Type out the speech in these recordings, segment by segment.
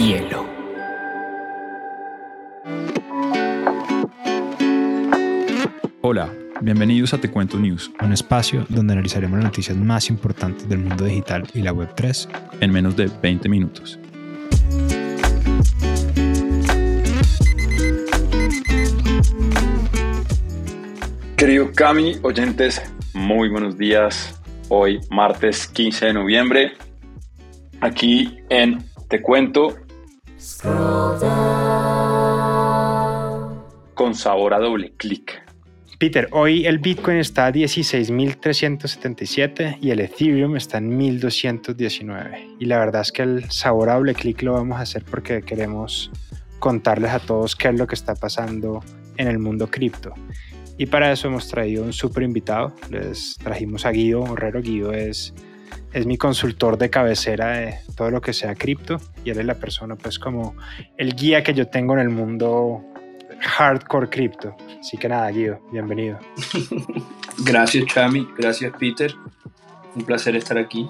Rompehielo. Hola, bienvenidos a Te Cuento News, un espacio donde analizaremos las noticias más importantes del mundo digital y la Web3 en menos de 20 minutos. Querido Cami, oyentes, muy buenos días. Hoy, martes 15 de noviembre, aquí en Te Cuento. Con sabor a doble clic. Peter, hoy el Bitcoin está a 16.377 y el Ethereum está en 1.219. Y la verdad es que el sabor a doble clic lo vamos a hacer porque queremos contarles a todos qué es lo que está pasando en el mundo cripto. Y para eso hemos traído un súper invitado. Les trajimos a Guido Herrero. Guido es, es mi consultor de cabecera de todo lo que sea cripto y él es la persona, pues, como el guía que yo tengo en el mundo hardcore cripto. Así que nada, Guido, bienvenido. Gracias, Chami. Gracias, Peter. Un placer estar aquí.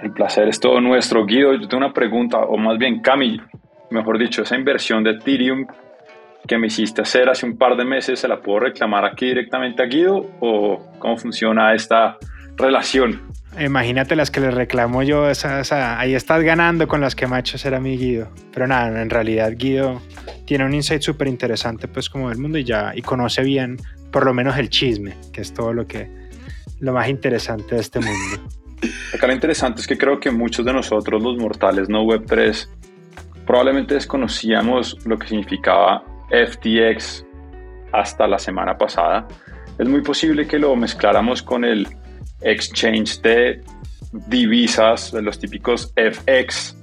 El placer es todo nuestro. Guido, yo tengo una pregunta, o más bien, Cami, mejor dicho, esa inversión de Ethereum que me hiciste hacer hace un par de meses, ¿se la puedo reclamar aquí directamente a Guido o cómo funciona esta relación? Imagínate las que le reclamo yo, esa, ahí estás ganando con las que me ha hecho ser a mi Guido. Pero nada, en realidad Guido tiene un insight súper interesante pues como del mundo y ya y conoce bien por lo menos el chisme, que es todo lo que lo más interesante de este mundo. Acá lo interesante es que creo que muchos de nosotros los mortales no web 3 probablemente desconocíamos lo que significaba FTX hasta la semana pasada, es muy posible que lo mezcláramos con el exchange de divisas, de los típicos FX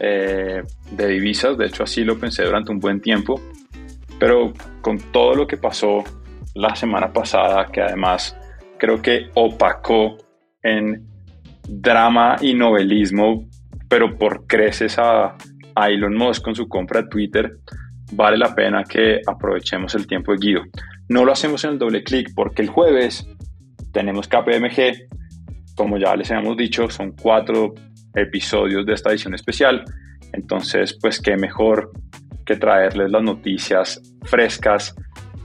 eh, de divisas. De hecho, así lo pensé durante un buen tiempo. Pero con todo lo que pasó la semana pasada, que además creo que opacó en drama y novelismo, pero por creces a, a Elon Musk con su compra de Twitter, vale la pena que aprovechemos el tiempo de Guido. No lo hacemos en el doble clic porque el jueves tenemos KPMG. Como ya les hemos dicho, son cuatro episodios de esta edición especial. Entonces, pues qué mejor que traerles las noticias frescas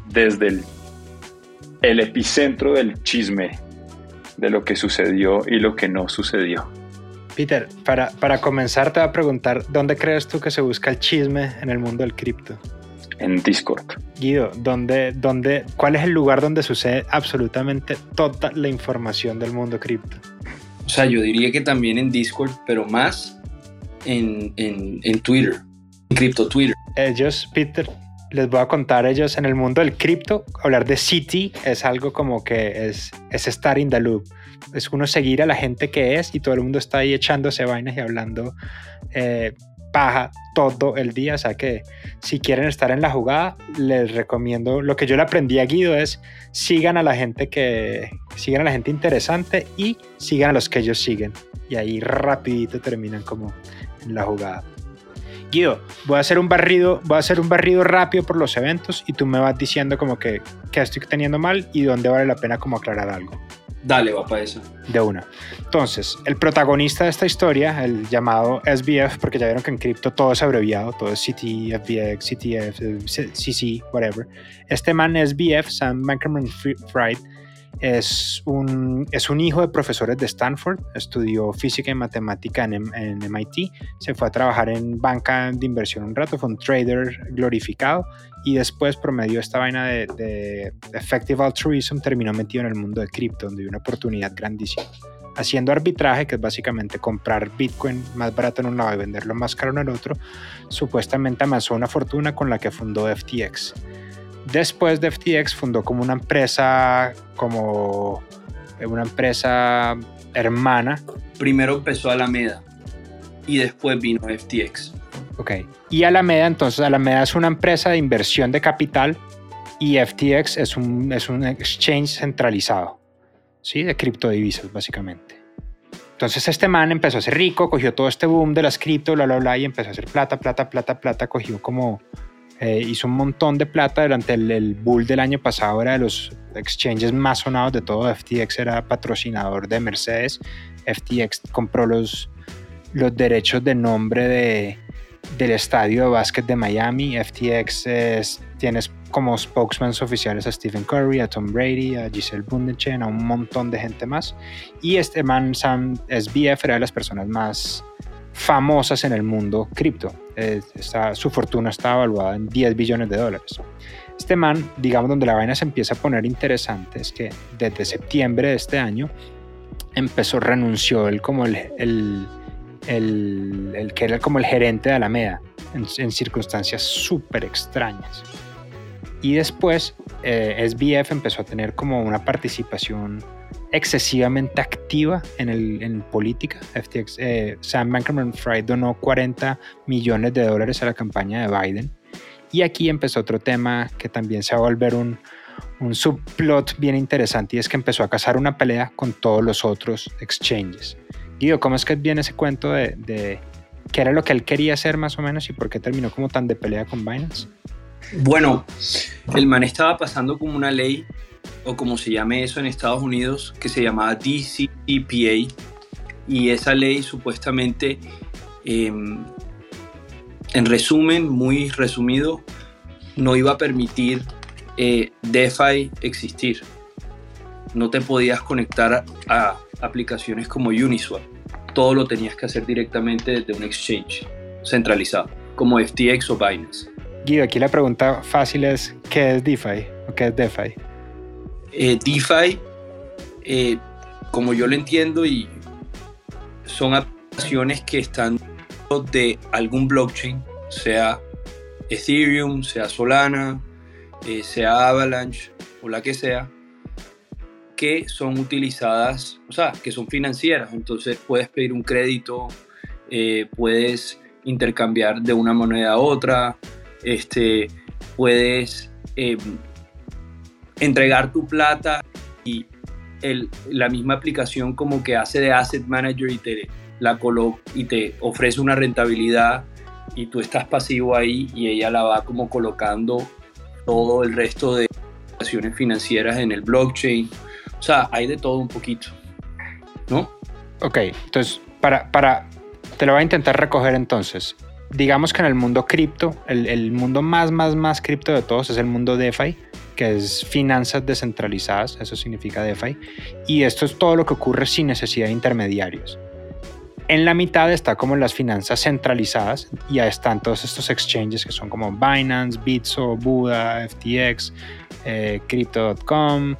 desde el, el epicentro del chisme de lo que sucedió y lo que no sucedió. Peter, para, para comenzar te voy a preguntar, ¿dónde crees tú que se busca el chisme en el mundo del cripto? En Discord. Guido, ¿dónde, dónde, ¿cuál es el lugar donde sucede absolutamente toda la información del mundo cripto? O sea, yo diría que también en Discord, pero más en, en, en Twitter, en cripto Twitter. Ellos, Peter, les voy a contar ellos en el mundo del cripto, hablar de City es algo como que es, es estar in the loop. Es uno seguir a la gente que es y todo el mundo está ahí echándose vainas y hablando eh, paja todo el día. O sea que si quieren estar en la jugada, les recomiendo. Lo que yo le aprendí a Guido es sigan a la gente que sigan a la gente interesante y sigan a los que ellos siguen. Y ahí rapidito terminan como en la jugada. Guido, voy a hacer un barrido, voy a hacer un barrido rápido por los eventos y tú me vas diciendo como que, que estoy teniendo mal y dónde vale la pena como aclarar algo. Dale, va para eso. De una. Entonces, el protagonista de esta historia, el llamado SBF, porque ya vieron que en cripto todo es abreviado, todo es CT, FBX, CTF, CC, whatever. Este man SBF, Sam Bankman Fried, es un, es un hijo de profesores de Stanford, estudió física y matemática en, en, MIT, se fue a trabajar en banca de inversión un rato, fue un trader glorificado y después promedió esta vaina de, de Effective Altruism, terminó metido en el mundo de cripto, donde hay una oportunidad grandísima. Haciendo arbitraje, que es básicamente comprar Bitcoin más barato en un lado y venderlo más caro en el otro, supuestamente amasó una fortuna con la que fundó FTX. Después de FTX fundó como una empresa, como una empresa hermana. Primero empezó Alameda y después vino FTX. Ok. Y Alameda, entonces Alameda es una empresa de inversión de capital y FTX es un, es un exchange centralizado, ¿sí? De criptodivisas, básicamente. Entonces este man empezó a ser rico, cogió todo este boom de las cripto, bla, bla, bla, y empezó a hacer plata, plata, plata, plata, cogió como eh, hizo un montón de plata durante el, bull del año pasado, era de los exchanges más sonados de todo. FTX era patrocinador de Mercedes. FTX compró los, los derechos de nombre de, del estadio de básquet de Miami. FTX es, como spokesmen oficiales a Stephen Curry, a Tom Brady, a Giselle Bundchen, a un montón de gente más. Y este man, Sam SBF, era de las personas más famosas en el mundo cripto. Eh, su fortuna está evaluada en 10 billones de dólares. Este man, digamos, donde la vaina se empieza a poner interesante es que desde septiembre de este año empezó, renunció él como el, el, el, que era como el gerente de Alameda en, en circunstancias súper extrañas. Y después eh, SBF empezó a tener como una participación excesivamente activa en, el, política. Eh, Sam Bankman-Fried donó 40 millones de dólares a la campaña de Biden. Y aquí empezó otro tema que también se va a volver un, un subplot bien interesante y es que empezó a cazar una pelea con todos los otros exchanges. Guido, ¿cómo es que viene ese cuento de, de qué era lo que él quería hacer más o menos y por qué terminó como tan de pelea con Binance? Bueno, el man estaba pasando como una ley, o como se llame eso en Estados Unidos, que se llamaba DCEPA, y esa ley supuestamente, em, en resumen, muy resumido, no iba a permitir eh, DeFi existir. No te podías conectar a aplicaciones como Uniswap. Todo lo tenías que hacer directamente desde un exchange centralizado, como FTX o Binance. Guido, aquí la pregunta fácil es, ¿qué es DeFi o qué es DeFi? Eh, DeFi, eh, como yo lo entiendo, y son aplicaciones que están de algún blockchain, sea Ethereum, sea Solana, eh, sea Avalanche o la que sea, que son utilizadas, o sea, que son financieras. Entonces puedes pedir un crédito, puedes intercambiar de una moneda a otra, este, puedes em, entregar tu plata y la misma aplicación como que hace de asset manager y te la y te ofrece una rentabilidad y tú estás pasivo ahí y ella la va como colocando todo el resto de operaciones financieras en el blockchain. O sea, hay de todo un poquito, ¿no? Ok, entonces, para, para, te lo voy a intentar recoger entonces digamos que en el mundo cripto, el, mundo más, más, más cripto de todos es el mundo DeFi, que es finanzas descentralizadas, eso significa DeFi, y esto es todo lo que ocurre sin necesidad de intermediarios. En la mitad está como las finanzas centralizadas, y ya están todos estos exchanges que son como Binance, Bitso, Buda, FTX, eh, Crypto.com,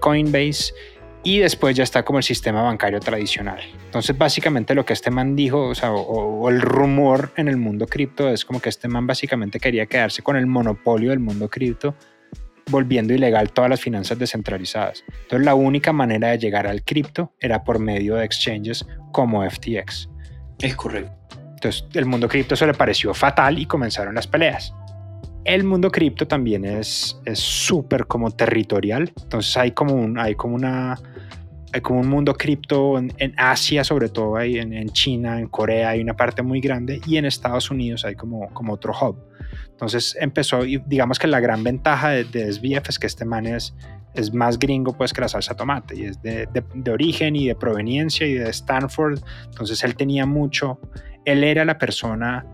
Coinbase, y después ya está como el sistema bancario tradicional. Entonces, básicamente lo que este man dijo, o, el rumor en el mundo cripto es como que este man básicamente quería quedarse con el monopolio del mundo cripto, volviendo ilegal todas las finanzas descentralizadas. Entonces, la única manera de llegar al cripto era por medio de exchanges como FTX. Es correcto. Entonces, el mundo cripto se le pareció fatal y comenzaron las peleas. El mundo cripto también es súper como territorial. Entonces, hay como, un, hay como una hay como un mundo cripto en, Asia, sobre todo hay en, en, China, en Corea hay una parte muy grande y en Estados Unidos hay como, como otro hub. Entonces empezó, y digamos que la gran ventaja de, de SBF es que este man es, es más gringo pues que la salsa tomate y es de, de, de, origen y de proveniencia y de Stanford. Entonces él tenía mucho, él era la persona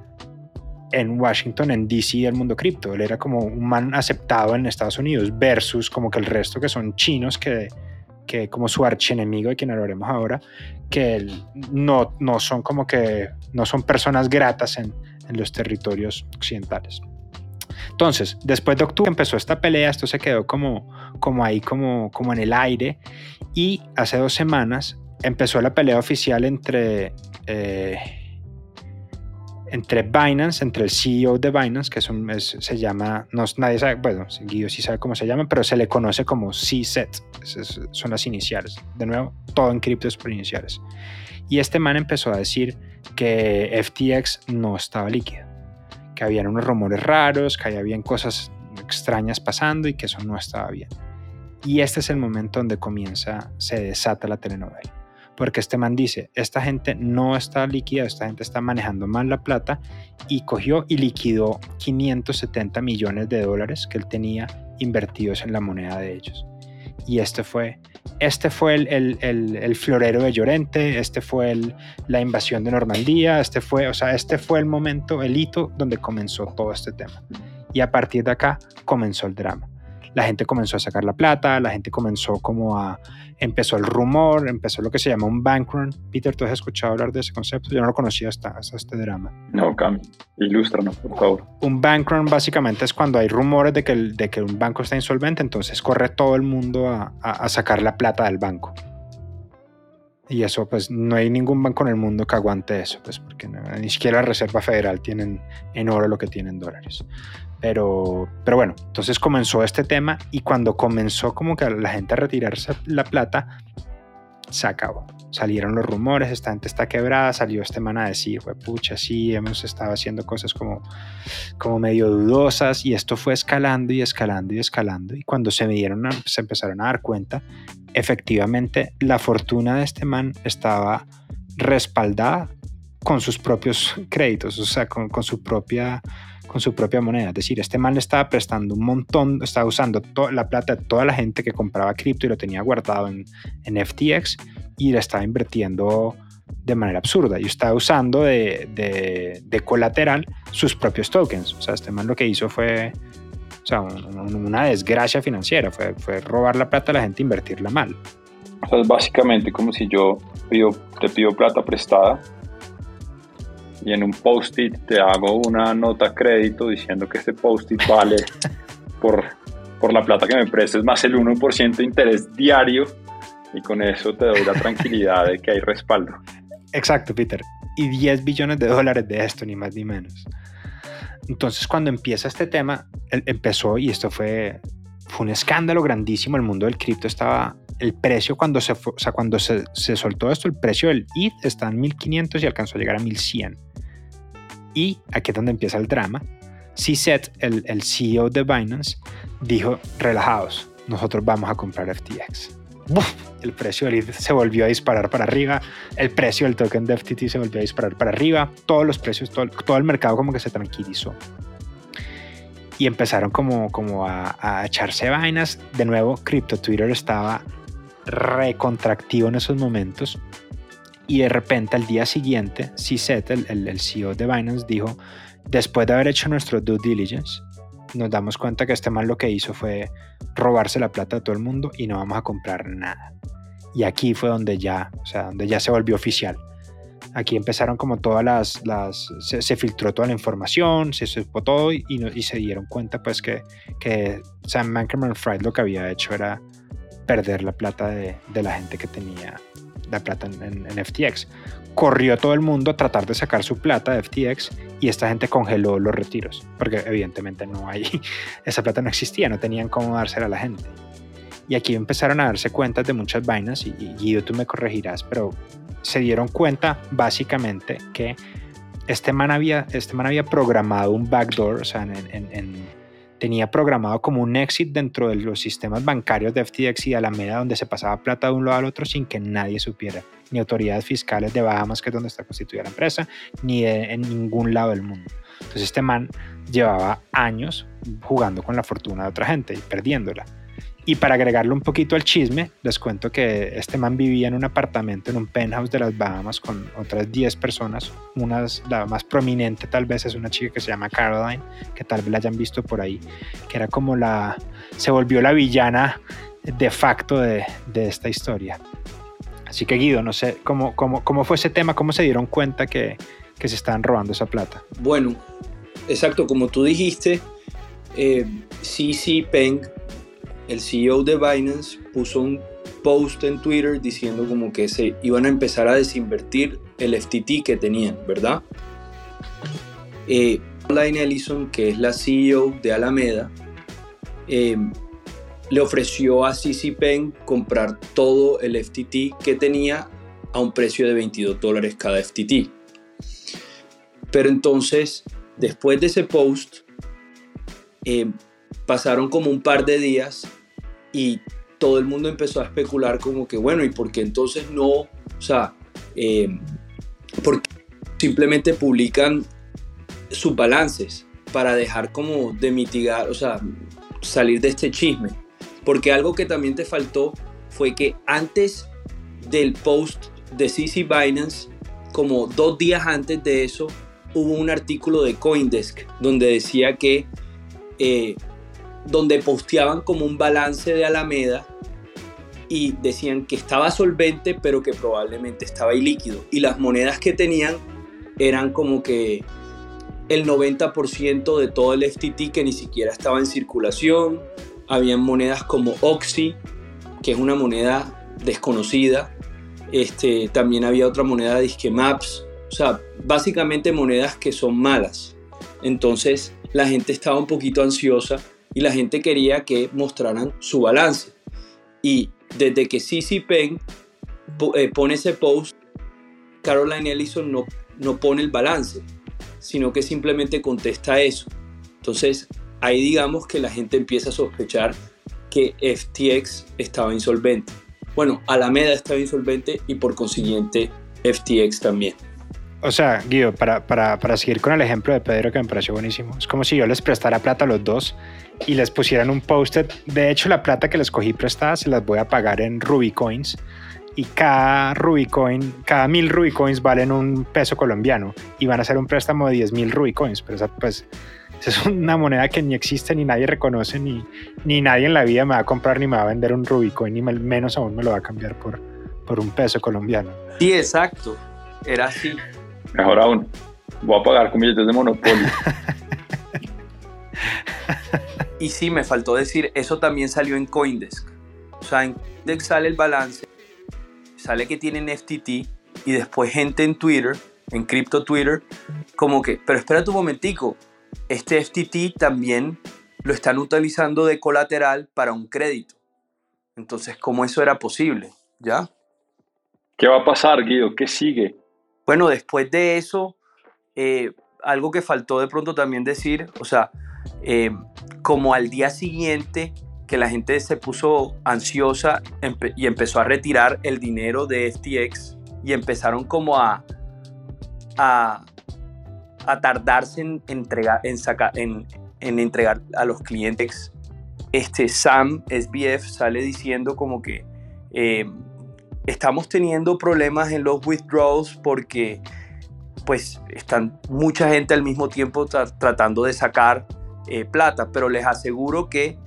en Washington, en DC del mundo cripto. Él era como un man aceptado en Estados Unidos versus como que el resto que son chinos que que como su archienemigo de quien hablaremos ahora, que no, no son como que no son personas gratas en, en los territorios occidentales. Entonces, después de octubre empezó esta pelea, esto se quedó como, como ahí, como, como en el aire, y hace dos semanas empezó la pelea oficial entre eh, entre Binance, entre el CEO de Binance, que se llama, no, nadie sabe, bueno, Guido sí sabe cómo se llama, pero se le conoce como CSET, son las iniciales. De nuevo, todo en cripto es por iniciales. Y este man empezó a decir que FTX no estaba líquido, que habían unos rumores raros, que había cosas extrañas pasando y que eso no estaba bien. Y este es el momento donde comienza, se desata la telenovela porque este man dice, esta gente no está líquida, esta gente está manejando mal la plata y cogió y liquidó 570 millones de dólares que él tenía invertidos en la moneda de ellos. y este fue, este fue el, el, el, florero de Llorente, este fue la invasión de Normandía, este fue, o sea, este fue el momento, el hito donde comenzó todo este tema. Y a partir de acá comenzó el drama la gente comenzó a sacar la plata, la gente comenzó como a, empezó el rumor, empezó lo que se llama un bank run. Peter, ¿tú has escuchado hablar de ese concepto? Yo no lo conocía hasta, hasta este drama. No, Cam, ilústranos, por favor. Un bank run básicamente es cuando hay rumores de que, el, de que un banco está insolvente, entonces corre todo el mundo a, a, sacar la plata del banco. Y eso, pues no hay ningún banco en el mundo que aguante eso, pues porque ni siquiera la Reserva Federal tienen en oro lo que tienen dólares. Pero, pero bueno, entonces comenzó este tema y cuando comenzó como que la gente a retirarse la plata, se acabó. Salieron los rumores, esta gente está quebrada, salió este man a decir, pucha, sí, hemos estado haciendo cosas como, como medio dudosas y esto fue escalando y escalando y escalando y cuando se, me dieron se empezaron a dar cuenta, efectivamente la fortuna de este man estaba respaldada con sus propios créditos, o sea, con, con su propia con su propia moneda. Es decir, este man le estaba prestando un montón, estaba usando la plata de toda la gente que compraba cripto y lo tenía guardado en, FTX y le estaba invirtiendo de manera absurda y estaba usando de, colateral sus propios tokens. O sea, este man lo que hizo fue una desgracia financiera, fue, robar la plata a la gente e invertirla mal. O sea, es básicamente como si yo te pido plata prestada y en un post-it te hago una nota crédito diciendo que este post-it vale por, por la plata que me prestes más el 1% de interés diario y con eso te doy la tranquilidad de que hay respaldo. Exacto, Peter. Y 10 billones de dólares de esto, ni más ni menos. Entonces, cuando empieza este tema, empezó y esto fue, fue un escándalo grandísimo. El mundo del cripto estaba, el precio cuando se, o sea, cuando se, se soltó esto, el precio del ETH está en 1500 y alcanzó a llegar a 1100. Y aquí es donde empieza el drama. CZ, el, el CEO de Binance, dijo, relajados, nosotros vamos a comprar FTX. El precio del se volvió a disparar para arriba, el precio del token de FTT se volvió a disparar para arriba, todos los precios, todo, todo el mercado como que se tranquilizó. Y empezaron como, como a, a echarse vainas. De nuevo, Crypto Twitter estaba recontractivo en esos momentos y de repente al día siguiente, CZ, el, el, CEO de Binance, dijo, después de haber hecho nuestro due diligence, nos damos cuenta que este mal lo que hizo fue robarse la plata de todo el mundo y no vamos a comprar nada. Y aquí fue donde ya, o sea, donde ya se volvió oficial. Aquí empezaron como todas las, las se, filtró toda la información, se supo todo y, y, se dieron cuenta pues que, que Sam Bankman-Fried lo que había hecho era perder la plata de, de la gente que tenía la plata en, FTX. Corrió todo el mundo a tratar de sacar su plata de FTX y esta gente congeló los retiros, porque evidentemente no hay, esa plata no existía, no tenían cómo dársela a la gente. Y aquí empezaron a darse cuenta de muchas vainas, y, Guido, tú me corregirás, pero se dieron cuenta básicamente que este man había, este man había programado un backdoor, o sea, en, en tenía programado como un exit dentro de los sistemas bancarios de FTX y Alameda donde se pasaba plata de un lado al otro sin que nadie supiera, ni autoridades fiscales de Bahamas, que es donde está constituida la empresa, ni en ningún lado del mundo. Entonces este man llevaba años jugando con la fortuna de otra gente y perdiéndola. Y para agregarle un poquito al chisme, les cuento que este man vivía en un apartamento en un penthouse de las Bahamas con otras 10 personas. Una, la más prominente tal vez es una chica que se llama Caroline, que tal vez la hayan visto por ahí, que era como la... se volvió la villana de facto de, de esta historia. Así que Guido, no sé, ¿cómo, cómo, cómo fue ese tema? ¿Cómo se dieron cuenta que, que se estaban robando esa plata? Bueno, exacto, como tú dijiste, eh, CC Peng el CEO de Binance puso un post en Twitter diciendo como que se iban a empezar a desinvertir el FTT que tenían, ¿verdad? Eh, Ellison, que es la CEO de Alameda, eh, le ofreció a CC Peng comprar todo el FTT que tenía a un precio de 22 dólares cada FTT. Pero entonces, después de ese post, eh, pasaron como un par de días y todo el mundo empezó a especular como que, bueno, ¿y por qué entonces no? O sea, eh, porque simplemente publican sus balances para dejar como de mitigar, o sea, salir de este chisme. Porque algo que también te faltó fue que antes del post de CC Binance, como dos días antes de eso, hubo un artículo de Coindesk donde decía que, eh, donde posteaban como un balance de Alameda y decían que estaba solvente, pero que probablemente estaba ilíquido. Y las monedas que tenían eran como que el 90% de todo el FTT que ni siquiera estaba en circulación. Habían monedas como Oxy, que es una moneda desconocida. Este, también había otra moneda Disque Maps. O sea, básicamente monedas que son malas. Entonces la gente estaba un poquito ansiosa y la gente quería que mostraran su balance. Y desde que CC Pen eh, pone ese post, Caroline Ellison no, no pone el balance, sino que simplemente contesta eso. Entonces ahí digamos que la gente empieza a sospechar que FTX estaba insolvente. Bueno, Alameda estaba insolvente y por consiguiente FTX también. O sea, Guido, para, para, para, seguir con el ejemplo de Pedro que me pareció buenísimo, es como si yo les prestara plata a los dos y les pusieran un post-it. De hecho, la plata que les cogí prestada se las voy a pagar en Rubicoins y cada Rubicoin, cada mil Rubicoins valen un peso colombiano y van a ser un préstamo de 10 mil Rubicoins, pero esa, pues, es una moneda que ni existe, ni nadie reconoce, ni, ni nadie en la vida me va a comprar ni me va a vender un Rubicoin, ni menos aún me lo va a cambiar por, por un peso colombiano. Sí, exacto, era así. Mejor aún, voy a pagar con billetes de Monopoly. y sí, me faltó decir, eso también salió en Coindesk. O sea, en Coindesk sale el balance, sale que tienen FTT y después gente en Twitter, en Crypto Twitter, como que, pero espera un momentico, este FTT también lo están utilizando de colateral para un crédito. Entonces, ¿cómo eso era posible? ¿Ya? ¿Qué va a pasar, Guido? ¿Qué sigue? Bueno, después de eso, eh, algo que faltó de pronto también decir, o sea, eh, como al día siguiente que la gente se puso ansiosa y empezó a retirar el dinero de FTX y empezaron como a, a, tardarse en entregar, en, en, entregar a los clientes. Este Sam SBF sale diciendo como que eh, estamos teniendo problemas en los withdrawals porque pues están mucha gente al mismo tiempo tratando de sacar eh, plata, pero les aseguro que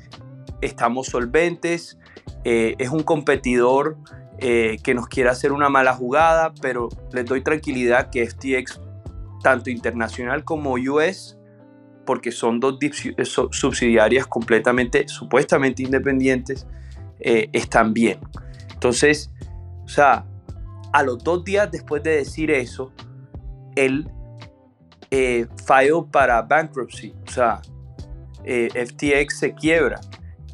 estamos solventes, eh, es un competidor eh, que nos quiere hacer una mala jugada, pero les doy tranquilidad que FTX, tanto internacional como US, porque son dos subsidiarias completamente, supuestamente independientes, están bien. Entonces, o sea, a los dos días después de decir eso, él eh, para bankruptcy, o sea, eh, FTX se quiebra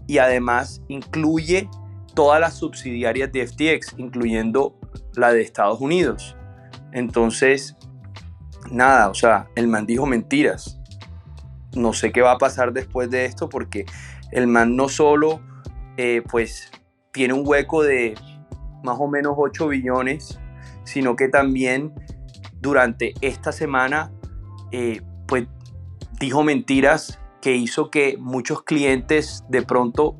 y además incluye todas las subsidiarias de FTX, incluyendo la de Estados Unidos. Entonces, nada, o sea, el man dijo mentiras. No sé qué va a pasar después de esto porque el man no solo, eh, pues, tiene un hueco de más o menos 8 billones, sino que también durante esta semana eh, pues dijo mentiras que hizo que muchos clientes de pronto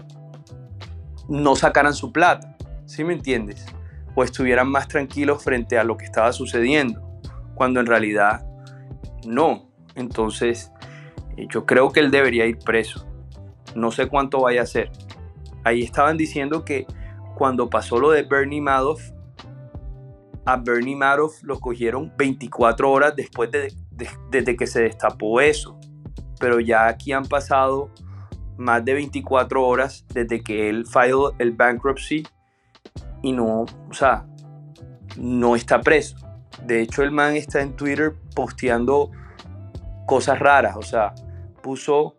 no sacaran su plata, ¿sí me entiendes? O estuvieran más tranquilos frente a lo que estaba sucediendo, cuando en realidad no. Entonces, eh, yo creo que él debería ir preso. No sé cuánto vaya a ser. Ahí estaban diciendo que cuando pasó lo de Bernie Madoff, a Bernie Madoff lo cogieron 24 horas después de, desde que se destapó eso. Pero ya aquí han pasado más de 24 horas desde que él filed el bankruptcy y no, o sea, no está preso. De hecho, el man está en Twitter posteando cosas raras, o sea, puso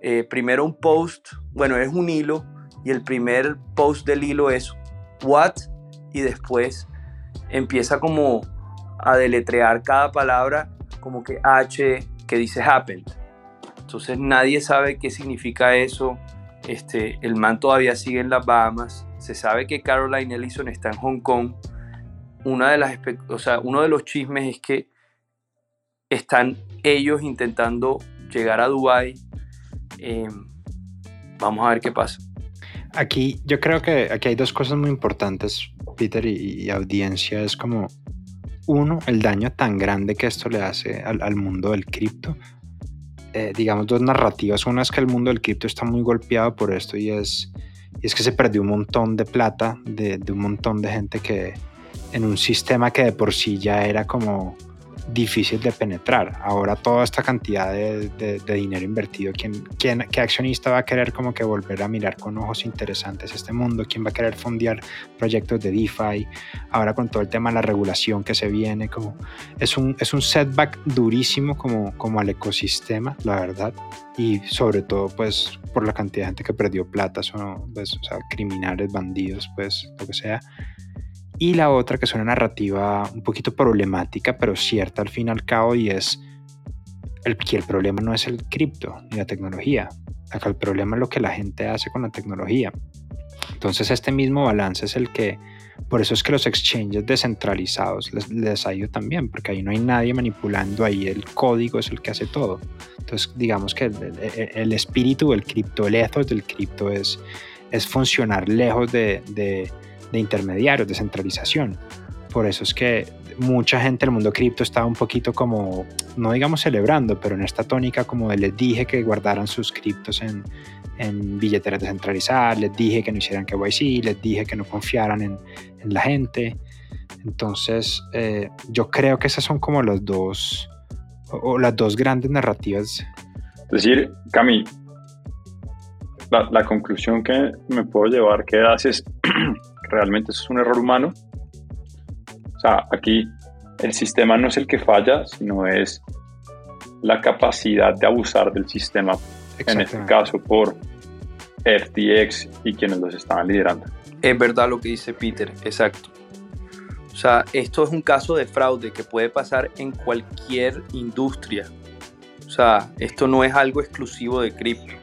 eh, primero un post, bueno, es un hilo y el primer post del hilo es what y después empieza como a deletrear cada palabra como que H que dice happened. Entonces nadie sabe qué significa eso. Este, el man todavía sigue en las Bahamas. Se sabe que Caroline Ellison está en Hong Kong. Una de las, o sea, uno de los chismes es que están ellos intentando llegar a Dubai. Em, vamos a ver qué pasa. aquí yo creo que aquí hay dos cosas muy importantes, Peter y, audiencia. Es como, uno, el daño tan grande que esto le hace al, mundo del cripto. Eh, digamos, dos narrativas. Una es que el mundo del cripto está muy golpeado por esto y es, y es que se perdió un montón de plata de, de un montón de gente que en un sistema que de por sí ya era como difícil de penetrar. Ahora toda esta cantidad de, dinero invertido, ¿quién, quién, ¿qué accionista va a querer como que volver a mirar con ojos interesantes este mundo? ¿Quién va a querer fondear proyectos de DeFi? Ahora con todo el tema de la regulación que se viene, como es un, es un setback durísimo como, como al ecosistema, la verdad. Y sobre todo pues por la cantidad de gente que perdió plata, son, pues, o sea, criminales, bandidos, pues lo que sea y la otra que es una narrativa un poquito problemática, pero cierta al fin y al cabo, y es el, que el problema no es el cripto ni la tecnología. Acá el problema es lo que la gente hace con la tecnología. Entonces este mismo balance es el que, por eso es que los exchanges descentralizados les, les ha ido también, porque ahí no hay nadie manipulando, ahí el código es el que hace todo. Entonces digamos que el, el, espíritu del cripto, el ethos del cripto es, es funcionar lejos de de intermediarios, de centralización. Por eso es que mucha gente del mundo cripto estaba un poquito como, no digamos celebrando, pero en esta tónica como de les dije que guardaran sus criptos en, en billeteras descentralizadas, les dije que no hicieran KYC, les dije que no confiaran en, en la gente. Entonces, eh, yo creo que esas son como las dos, o, las dos grandes narrativas. Es decir, Cami, la, la conclusión que me puedo llevar que haces realmente eso es un error humano. O sea, aquí el sistema no es el que falla, sino es la capacidad de abusar del sistema, en este caso por FTX y quienes los estaban liderando. Es verdad lo que dice Peter, exacto. O sea, esto es un caso de fraude que puede pasar en cualquier industria. O sea, esto no es algo exclusivo de cripto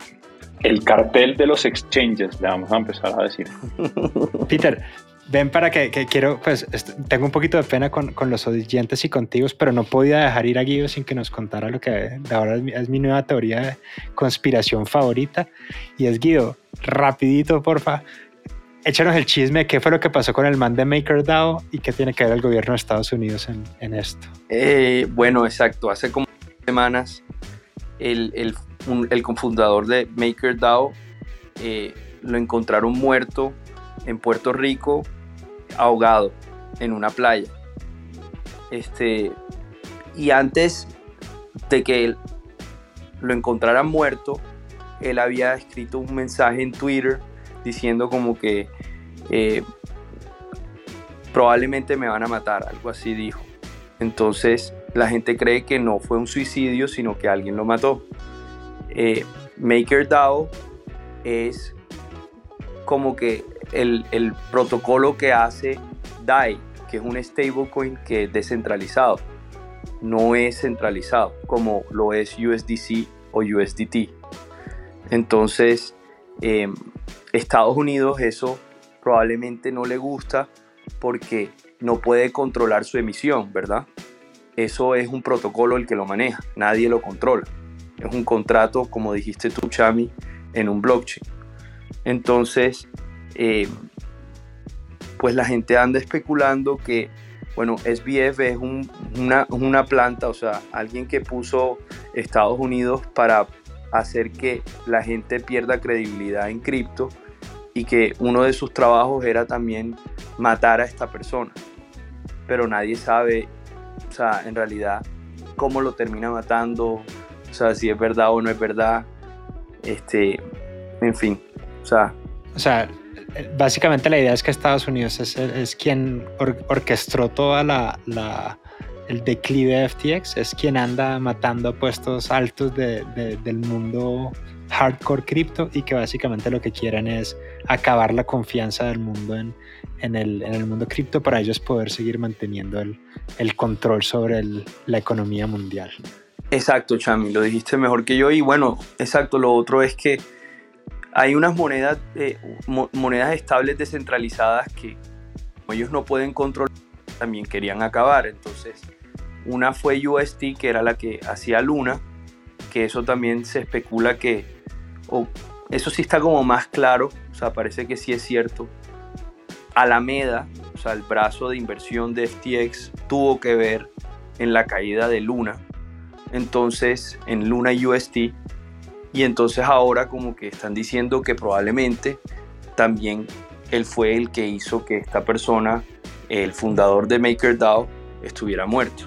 el cartel de los exchanges, le vamos a empezar a decir. Peter, ven para que, quiero, pues tengo un poquito de pena con, con, los oyentes y contigo, pero no podía dejar ir a Guido sin que nos contara lo que ahora es mi, nueva teoría de conspiración favorita. Y es Guido, rapidito, porfa, échanos el chisme, ¿qué fue lo que pasó con el man de MakerDAO y qué tiene que ver el gobierno de Estados Unidos en, en esto? Eh, bueno, exacto, hace como semanas el, el el cofundador de MakerDAO, eh, lo encontraron muerto en Puerto Rico, ahogado en una playa. Este, y antes de que él lo encontraran muerto, él había escrito un mensaje en Twitter diciendo como que eh, probablemente me van a matar, algo así dijo. Entonces la gente cree que no fue un suicidio, sino que alguien lo mató. Eh, MakerDAO es como que el, protocolo que hace DAI, que es un stablecoin que es descentralizado, no es centralizado como lo es USDC o USDT. Entonces, eh, Estados Unidos eso probablemente no le gusta porque no puede controlar su emisión, ¿verdad? Eso es un protocolo el que lo maneja, nadie lo controla es un contrato, como dijiste tú, Chami, en un blockchain. Entonces, eh, pues la gente anda especulando que, bueno, SBF es una, una planta, o sea, alguien que puso Estados Unidos para hacer que la gente pierda credibilidad en cripto y que uno de sus trabajos era también matar a esta persona. Pero nadie sabe, o sea, en realidad, cómo lo termina matando, sea, si es verdad o no es verdad, este, en fin, o sea. O sea, básicamente la idea es que Estados Unidos es, quien orquestó toda la, la, el declive de FTX, es quien anda matando puestos altos de, del mundo hardcore cripto y que básicamente lo que quieren es acabar la confianza del mundo en, en, el, en el, mundo cripto para ellos poder seguir manteniendo el, el control sobre la economía mundial. Exacto, Chami, lo dijiste mejor que yo. Y bueno, exacto, lo otro es que hay unas monedas, eh, monedas estables descentralizadas que ellos no pueden controlar, también querían acabar. Entonces, una fue UST, que era la que hacía Luna, que eso también se especula que, o, eso sí está como más claro, o sea, parece que sí es cierto. Alameda, o sea, el brazo de inversión de FTX tuvo que ver en la caída de Luna, entonces en Luna UST, y entonces ahora como que están diciendo que probablemente también él fue el que hizo que esta persona, el fundador de MakerDAO, estuviera muerto,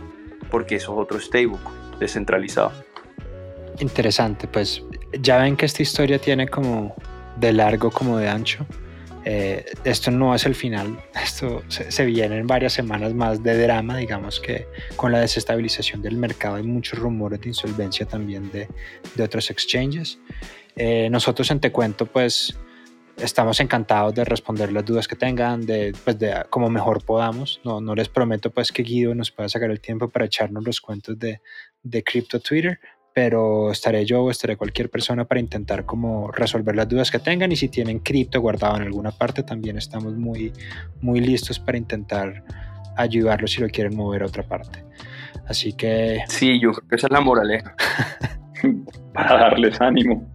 porque eso es otro stablecoin descentralizado. Interesante, pues ya ven que esta historia tiene como de largo como de ancho. Eh, esto no es el final, esto se, viene en varias semanas más de drama, digamos que con la desestabilización del mercado hay muchos rumores de insolvencia también de, de otros exchanges. Eh, nosotros en Te Cuento pues estamos encantados de responder las dudas que tengan, de, pues de como mejor podamos. No, no les prometo pues que Guido nos pueda sacar el tiempo para echarnos los cuentos de, de Crypto Twitter, pero estaré yo o estaré cualquier persona para intentar como resolver las dudas que tengan y si tienen cripto guardado en alguna parte también estamos muy, muy listos para intentar ayudarlos si lo quieren mover a otra parte. Así que... Sí, yo creo que esa es la moraleja. para darles ánimo,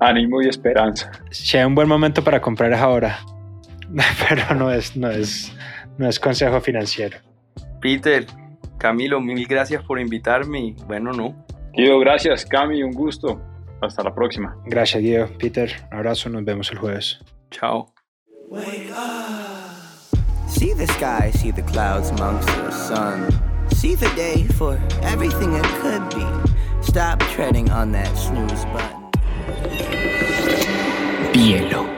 ánimo y esperanza. Si hay un buen momento para comprar es ahora, pero no es, no es, no es consejo financiero. Peter, Camilo, mil gracias por invitarme y bueno, no, Guido, gracias. Cami, un gusto. Hasta la próxima. Gracias, Guido. Peter, un abrazo. Nos vemos el jueves. Chao. See the sky, see the clouds amongst the sun. See the day for everything it could be. Stop treading on that snooze button. Bielo.